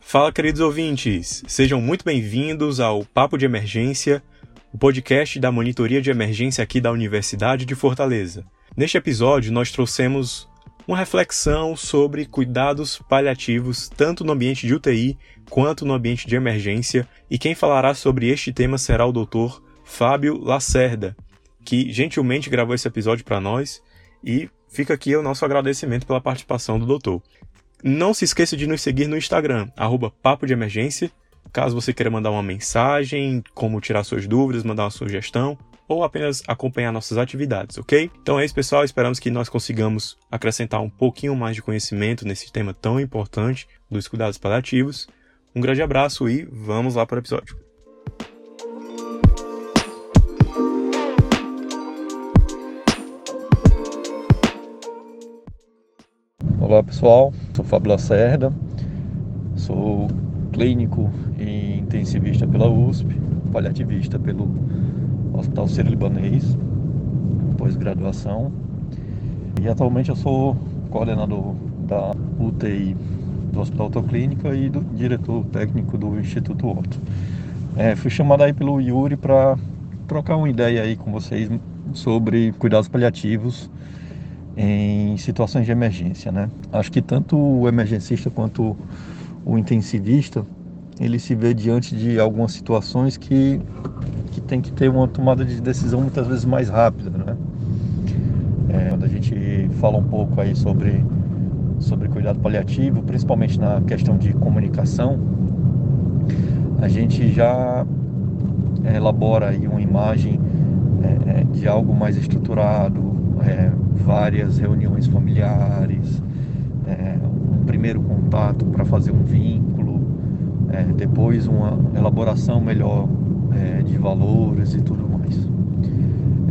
Fala, queridos ouvintes! Sejam muito bem-vindos ao Papo de Emergência, o podcast da Monitoria de Emergência aqui da Universidade de Fortaleza. Neste episódio, nós trouxemos uma reflexão sobre cuidados paliativos tanto no ambiente de UTI quanto no ambiente de emergência, e quem falará sobre este tema será o Dr. Fábio Lacerda, que gentilmente gravou esse episódio para nós e fica aqui o nosso agradecimento pela participação do doutor. Não se esqueça de nos seguir no Instagram, arroba Papo de Emergência, caso você queira mandar uma mensagem, como tirar suas dúvidas, mandar uma sugestão, ou apenas acompanhar nossas atividades, ok? Então é isso, pessoal. Esperamos que nós consigamos acrescentar um pouquinho mais de conhecimento nesse tema tão importante dos cuidados paliativos. Um grande abraço e vamos lá para o episódio. Olá pessoal, sou Fábio Lacerda, sou clínico e intensivista pela USP, paliativista pelo Hospital Sírio-Libanês, pós-graduação. E atualmente eu sou coordenador da UTI do Hospital Autoclínica e do diretor técnico do Instituto Otto. É, fui chamado aí pelo Yuri para trocar uma ideia aí com vocês sobre cuidados paliativos em situações de emergência, né? Acho que tanto o emergencista quanto o intensivista, ele se vê diante de algumas situações que, que tem que ter uma tomada de decisão muitas vezes mais rápida, né? É, quando a gente fala um pouco aí sobre, sobre cuidado paliativo, principalmente na questão de comunicação, a gente já elabora aí uma imagem é, é de algo mais estruturado, é, várias reuniões familiares, é, um primeiro contato para fazer um vínculo, é, depois uma elaboração melhor é, de valores e tudo mais.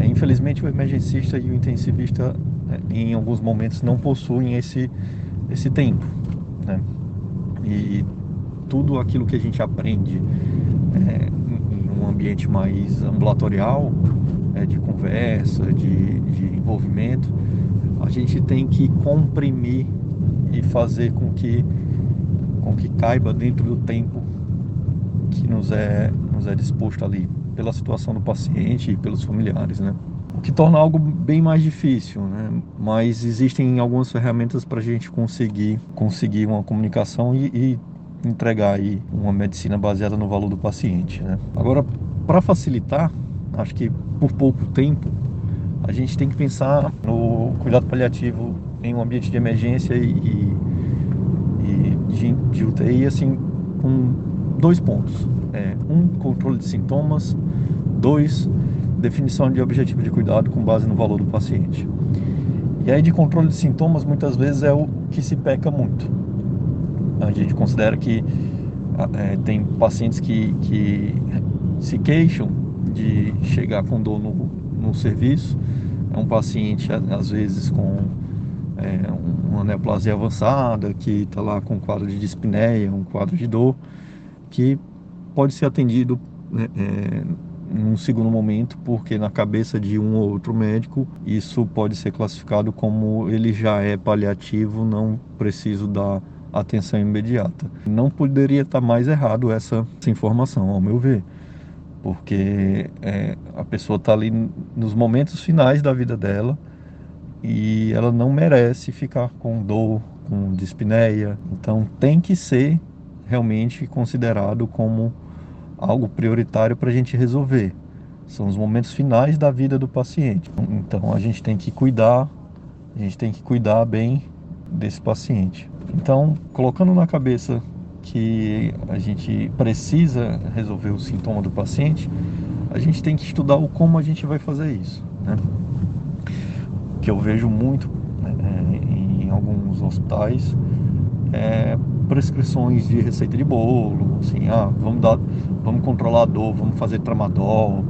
É, infelizmente, o emergencista e o intensivista, é, em alguns momentos, não possuem esse, esse tempo. Né? E tudo aquilo que a gente aprende em um ambiente mais ambulatorial, de conversa, de, de envolvimento, a gente tem que comprimir e fazer com que, com que caiba dentro do tempo que nos é, nos é disposto ali, pela situação do paciente e pelos familiares, né? O que torna algo bem mais difícil, né? Mas existem algumas ferramentas para a gente conseguir, conseguir uma comunicação e, e entregar aí uma medicina baseada no valor do paciente, né? Agora, para facilitar, acho que por pouco tempo, a gente tem que pensar no cuidado paliativo em um ambiente de emergência e, e de, de, UTI, assim, com dois pontos. É, um, controle de sintomas. Dois, definição de objetivo de cuidado com base no valor do paciente. E aí de controle de sintomas, muitas vezes é o que se peca muito. A gente considera que é, tem pacientes que, que se queixam de chegar com dor no, no serviço. É um paciente, às vezes, com é, uma neoplasia avançada, que está lá com um quadro de dispneia, um quadro de dor, que pode ser atendido né, é, num segundo momento, porque na cabeça de um ou outro médico isso pode ser classificado como ele já é paliativo, não preciso dar atenção imediata. Não poderia estar mais errado essa, essa informação, ao meu ver porque é, a pessoa está ali nos momentos finais da vida dela e ela não merece ficar com dor, com dispneia. Então tem que ser realmente considerado como algo prioritário para a gente resolver. São os momentos finais da vida do paciente. Então a gente tem que cuidar, a gente tem que cuidar bem desse paciente. Então, colocando na cabeça que a gente precisa resolver o sintoma do paciente, a gente tem que estudar o como a gente vai fazer isso. Né? Que eu vejo muito né, em alguns hospitais é, prescrições de receita de bolo, assim, ah, vamos dar, vamos controlar a dor, vamos fazer tramadol,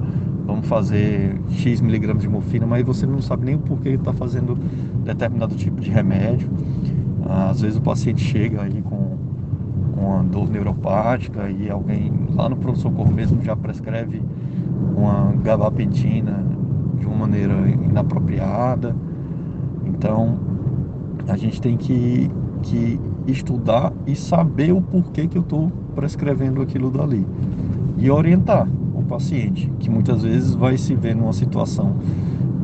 vamos fazer X miligramas de morfina, mas você não sabe nem o porquê está fazendo determinado tipo de remédio. Às vezes o paciente chega aí com com uma dor neuropática e alguém lá no pronto-socorro mesmo já prescreve uma gabapentina maneira inapropriada. Então, a gente tem que, que estudar e saber o porquê que eu estou prescrevendo aquilo dali e orientar o paciente, que muitas vezes vai se ver numa situação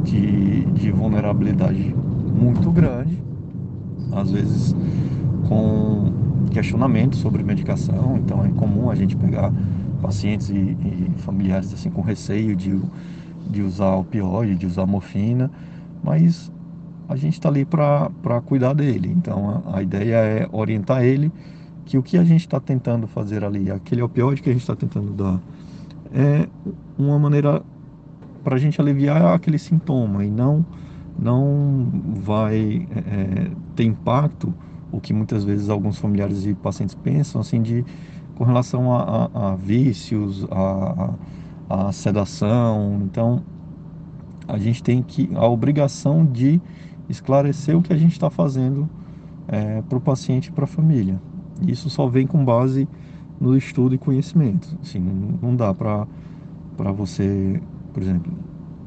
de, de vulnerabilidade muito grande, às vezes com questionamento sobre medicação, então é comum a gente pegar pacientes e, e familiares assim com receio de, de usar opioide, de usar morfina, mas a gente está ali para cuidar dele. Então a, a, ideia é orientar ele que o que a gente está tentando fazer ali, aquele opioide que a gente está tentando dar, é uma maneira para a gente aliviar aquele sintoma e não não vai é, ter impacto o que muitas vezes alguns familiares e pacientes pensam assim de com relação a, a, a vícios, a, a, sedação. Então a gente tem que a obrigação de esclarecer o que a gente está fazendo é, para o paciente e para a família. Isso só vem com base no estudo e conhecimento. Assim, não dá para você, por exemplo,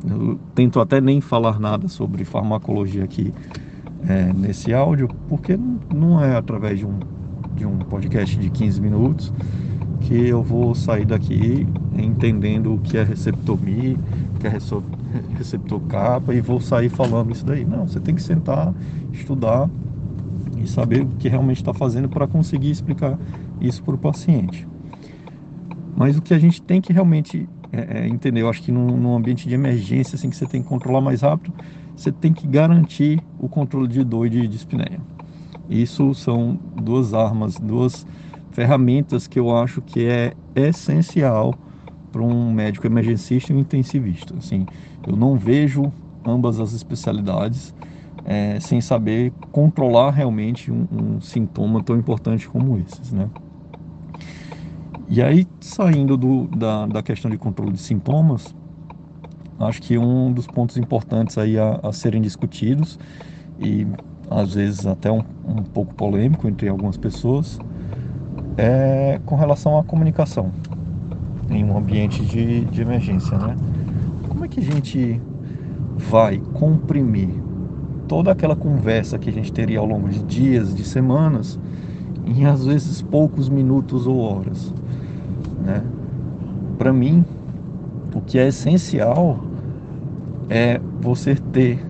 eu tento até nem falar nada sobre farmacologia aqui é, nesse áudio, porque não é através de um, de um podcast de 15 minutos que eu vou sair daqui entendendo o que é receptomia, o que é receptor capa e vou sair falando isso daí. Não, você tem que sentar, estudar e saber o que realmente está fazendo para conseguir explicar isso para o paciente. Mas o que a gente tem que realmente é, é, entender, eu acho que num, num, ambiente de emergência, assim, que você tem que controlar mais rápido, você tem que garantir o controle de dor e de dispneia. Isso são duas armas, duas ferramentas que eu acho que é essencial para um médico emergencista e um intensivista. Assim, eu não vejo ambas as especialidades é, sem saber controlar realmente um, um, sintoma tão importante como esses, né? E aí, saindo do, da, da questão de controle de sintomas, acho que um dos pontos importantes aí a, a serem discutidos e às vezes até um, um pouco polêmico entre algumas pessoas é com relação à comunicação em um ambiente de, de emergência, né? Como é que a gente vai comprimir toda aquela conversa que a gente teria ao longo de dias, de semanas, em às vezes poucos minutos ou horas, né? Para mim, o que é essencial é você ter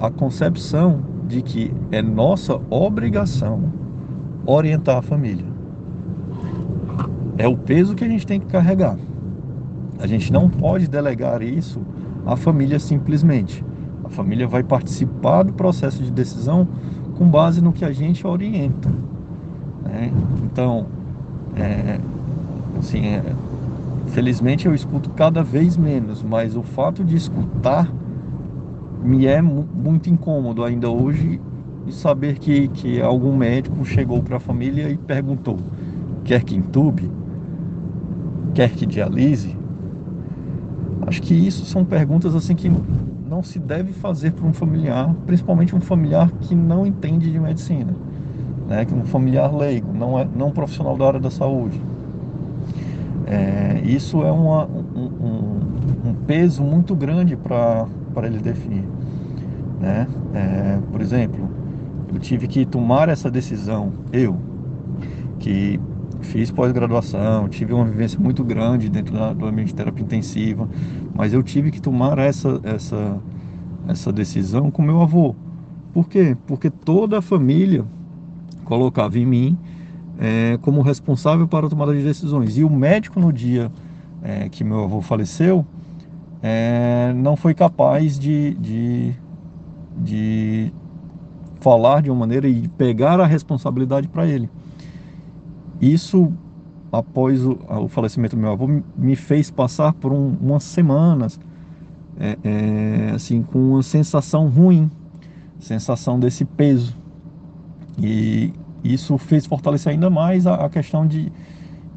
a concepção de que é nossa obrigação orientar a família é o peso que a gente tem que carregar. A gente não pode delegar isso à família simplesmente. A família vai participar do processo de decisão com base no que a gente orienta. Né? Então, é, assim, é, felizmente eu escuto cada vez menos, mas o fato de escutar me é muito incômodo ainda hoje e saber que, que algum médico chegou para a família e perguntou: quer que entube? Quer que dialise? Acho que isso são perguntas assim que não se deve fazer para um familiar, principalmente um familiar que não entende de medicina, né? Que um familiar leigo, não é não profissional da área da saúde. É, isso é uma, um, um, um, peso muito grande para ele definir, né? É, por exemplo, eu tive que tomar essa decisão, eu, que fiz pós-graduação, tive uma vivência muito grande dentro da, do ambiente de terapia intensiva, mas eu tive que tomar essa, essa, essa decisão com meu avô. Por quê? Porque toda a família colocava em mim é, como responsável para a tomada de decisões. E o médico, no dia é, que meu avô faleceu, é, não foi capaz de, de, de falar de uma maneira e pegar a responsabilidade para ele. Isso, após o, o, falecimento do meu avô, me fez passar por um, umas semanas, é, é, assim, com uma sensação ruim, sensação desse peso. E isso fez fortalecer ainda mais a, a questão de,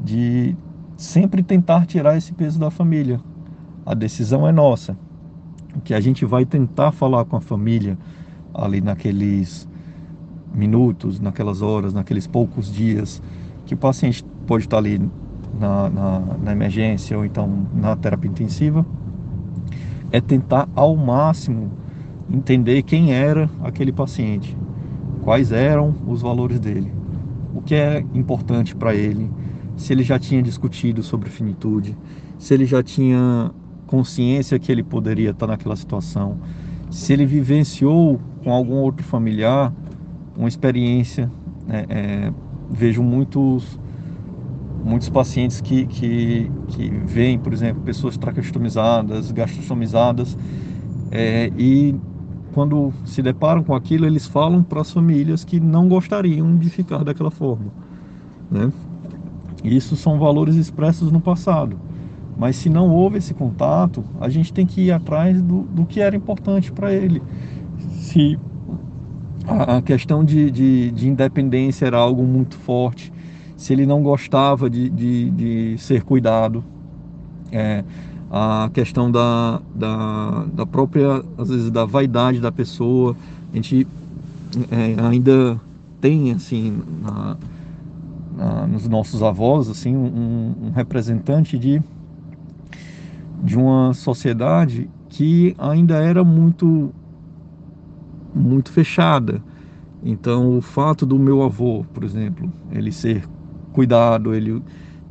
de sempre tentar tirar esse peso da família. A decisão é nossa. O que a gente vai tentar falar com a família ali naqueles minutos, naquelas horas, naqueles poucos dias que o paciente pode estar ali na, na, na emergência ou então na terapia intensiva, é tentar ao máximo entender quem era aquele paciente, quais eram os valores dele, o que é importante para ele, se ele já tinha discutido sobre finitude, se ele já tinha consciência que ele poderia estar naquela situação, se ele vivenciou com algum outro familiar uma experiência. É, é, vejo muitos muitos pacientes que, que, que veem, por exemplo, pessoas traqueostomizadas, gastrostomizadas, é, e quando se deparam com aquilo, eles falam para as famílias que não gostariam de ficar daquela forma. Né? Isso são valores expressos no passado. Mas se não houve esse contato, a gente tem que ir atrás do, do que era importante para ele. Se a, questão de, de, de, independência era algo muito forte, se ele não gostava de, de, de ser cuidado, é, a questão da, da, da, própria, às vezes, da vaidade da pessoa, a gente é, ainda tem, assim, na, na, nos nossos avós, assim, um, um representante de de uma sociedade que ainda era muito muito fechada. Então, o fato do meu avô, por exemplo, ele ser cuidado, ele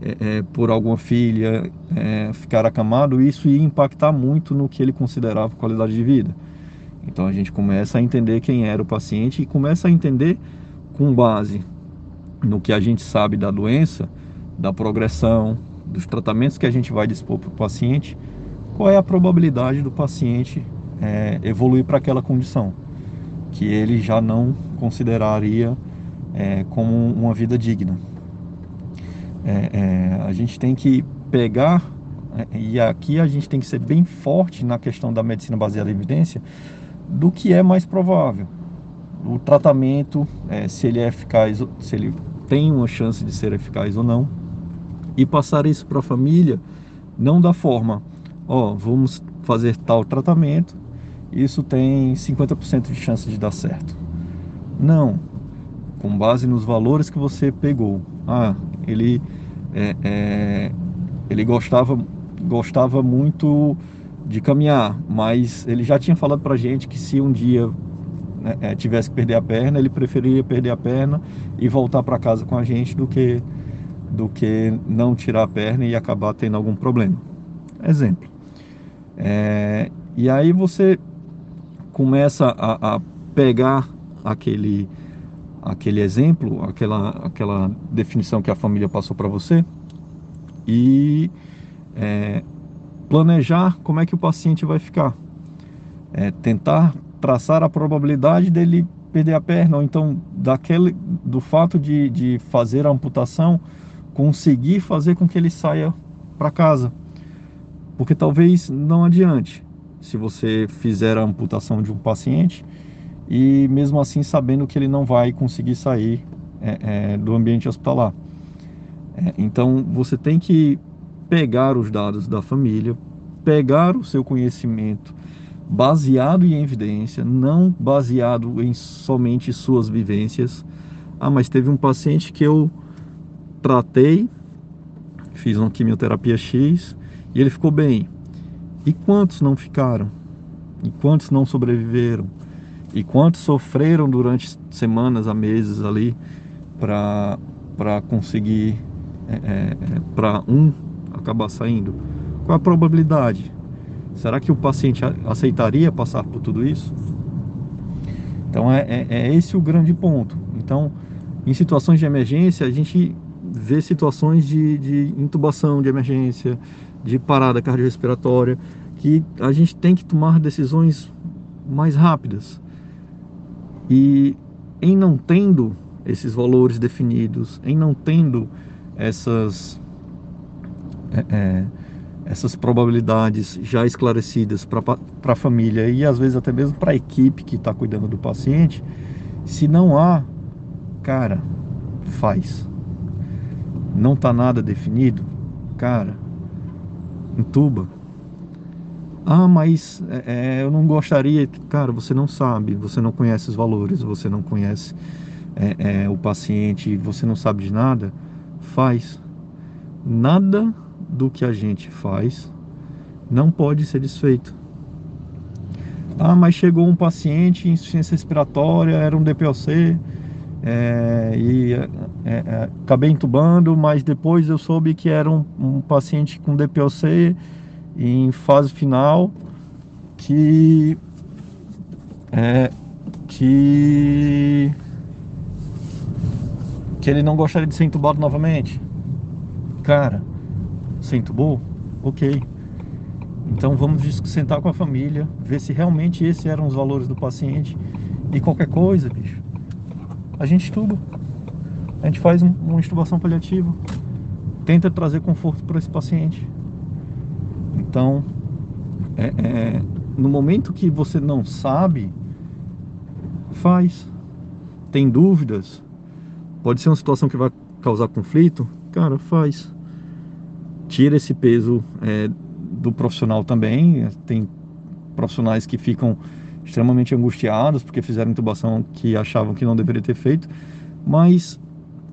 é, é, por alguma filha é, ficar acamado, isso ia impactar muito no que ele considerava qualidade de vida. Então, a gente começa a entender quem era o paciente e começa a entender com base no que a gente sabe da doença, da progressão, dos tratamentos que a gente vai dispor para o paciente, qual é a probabilidade do paciente é, evoluir para aquela condição que ele já não consideraria é, como uma vida digna. É, é a gente tem que pegar, é, e aqui a gente tem que ser bem forte na questão da medicina baseada em evidência, do que é mais provável. O tratamento, é, se ele é eficaz, se ele tem uma chance de ser eficaz ou não e passar isso para a família, não da forma, ó, vamos fazer tal tratamento, isso tem 50% de chance de dar certo. Não, com base nos valores que você pegou. Ah, ele é, é, ele gostava gostava muito de caminhar, mas ele já tinha falado para gente que se um dia né, é, tivesse que perder a perna, ele preferia perder a perna e voltar para casa com a gente do que do que não tirar a perna e acabar tendo algum problema. Exemplo. É, e aí você começa a, a, pegar aquele, aquele exemplo, aquela, aquela definição que a família passou para você e é, planejar como é que o paciente vai ficar. É, tentar traçar a probabilidade dele perder a perna, ou então daquele, do fato de, de fazer a amputação conseguir fazer com que ele saia para casa. Porque talvez não adiante se você fizer a amputação de um paciente e mesmo assim sabendo que ele não vai conseguir sair é, é, do ambiente hospitalar. É, então você tem que pegar os dados da família, pegar o seu conhecimento baseado em evidência, não baseado em somente suas vivências. Ah, mas teve um paciente que eu tratei, fiz uma quimioterapia X e ele ficou bem. E quantos não ficaram? E quantos não sobreviveram? E quantos sofreram durante semanas a meses ali para conseguir, é, é, é para um acabar saindo? Qual a probabilidade? Será que o paciente aceitaria passar por tudo isso? Então é, é, é esse o grande ponto. Então, em situações de emergência, a gente ver situações de, de intubação de emergência, de parada cardiorrespiratória, que a gente tem que tomar decisões mais rápidas. E em não tendo esses valores definidos, em não tendo essas, é, é, essas probabilidades já esclarecidas para a família e às vezes até mesmo para a equipe que está cuidando do paciente, se não há, cara, faz não está nada definido, cara, entuba. Ah, mas é, é, eu não gostaria. Cara, você não sabe, você não conhece os valores, você não conhece é, é, o paciente, você não sabe de nada. faz. Nada do que a gente faz não pode ser desfeito. Ah, mas chegou um paciente insuficiência respiratória, era um DPOC, é, e é, é, acabei entubando, mas depois eu soube que era um, um paciente com DPOC em fase final que é, que que ele não gostaria de ser entubado novamente. Cara, você entubou? Ok. Então vamos sentar com a família, ver se realmente esses eram os valores do paciente e qualquer coisa, bicho a gente estuba. A gente faz uma intubação paliativa, tenta trazer conforto para esse paciente. Então, é, é, no momento que você não sabe, faz. Tem dúvidas, pode ser uma situação que vai causar conflito, cara, faz. Tira esse peso é, do profissional também. Tem profissionais que ficam extremamente angustiados porque fizeram intubação que achavam que não deveria ter feito. Mas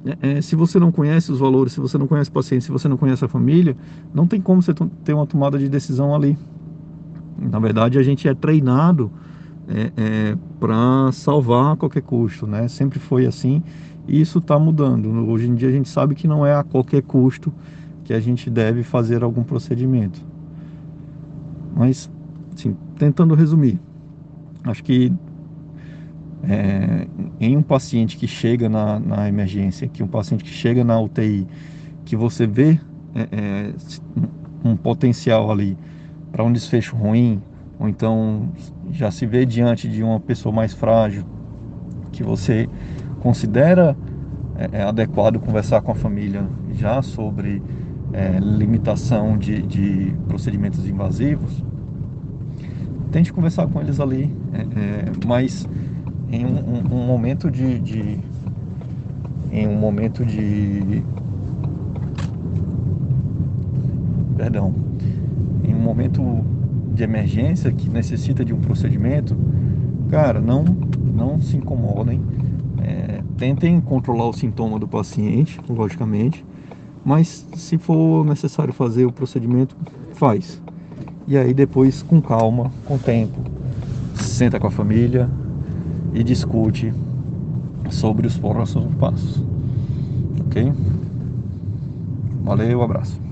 é, é, se você não conhece os valores, se você não conhece o paciente, se você não conhece a família, não tem como você ter uma tomada de decisão ali. Na verdade, a gente é treinado é, é, para salvar a qualquer custo, né? Sempre foi assim e isso está mudando. Hoje em dia a gente sabe que não é a qualquer custo que a gente deve fazer algum procedimento. Mas, assim, tentando resumir, Acho que é, em um paciente que chega na, na, emergência, que um paciente que chega na UTI, que você vê é, é, um potencial ali para um desfecho ruim, ou então já se vê diante de uma pessoa mais frágil, que você considera é, é, adequado conversar com a família já sobre é, limitação de, de procedimentos invasivos, tente conversar com eles ali, mas em um, um, um momento de, de, em um momento de perdão em um momento de emergência que necessita de um procedimento cara não não se incomodem é, tentem controlar o sintoma do paciente logicamente mas se for necessário fazer o procedimento faz. E aí depois, com calma, com tempo, senta com a família e discute sobre os próximos passos. Ok? Valeu, abraço.